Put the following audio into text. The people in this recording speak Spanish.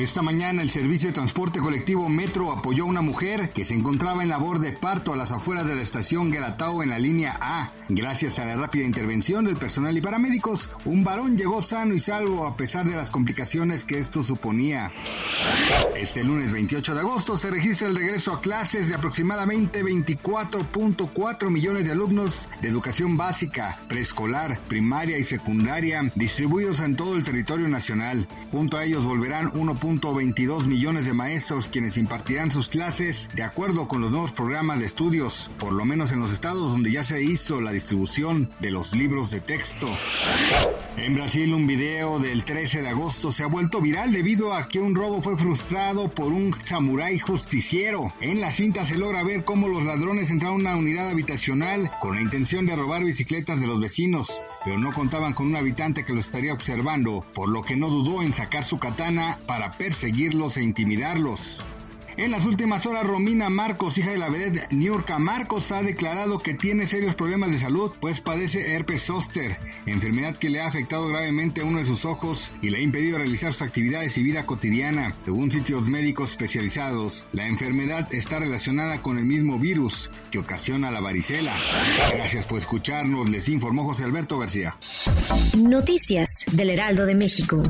Esta mañana el servicio de transporte colectivo Metro apoyó a una mujer que se encontraba en labor de parto a las afueras de la estación Guelatao en la línea A. Gracias a la rápida intervención del personal y paramédicos, un varón llegó sano y salvo a pesar de las complicaciones que esto suponía. Este lunes 28 de agosto se registra el regreso a clases de aproximadamente 24.4 millones de alumnos de educación básica, preescolar, primaria y secundaria distribuidos en todo el territorio nacional. Junto a ellos volverán 1.22 millones de maestros quienes impartirán sus clases de acuerdo con los nuevos programas de estudios, por lo menos en los estados donde ya se hizo la distribución de los libros de texto. En Brasil un video del 13 de agosto se ha vuelto viral debido a que un robo fue frustrado por un samurái justiciero. En la cinta se logra ver cómo los ladrones entraron a una unidad habitacional con la intención de robar bicicletas de los vecinos, pero no contaban con un habitante que los estaría observando, por lo que no dudó en sacar su katana para perseguirlos e intimidarlos. En las últimas horas, Romina Marcos, hija de la vedette Niurka Marcos, ha declarado que tiene serios problemas de salud, pues padece herpes zóster, enfermedad que le ha afectado gravemente a uno de sus ojos y le ha impedido realizar sus actividades y vida cotidiana. Según sitios médicos especializados, la enfermedad está relacionada con el mismo virus que ocasiona la varicela. Gracias por escucharnos, les informó José Alberto García. Noticias del Heraldo de México.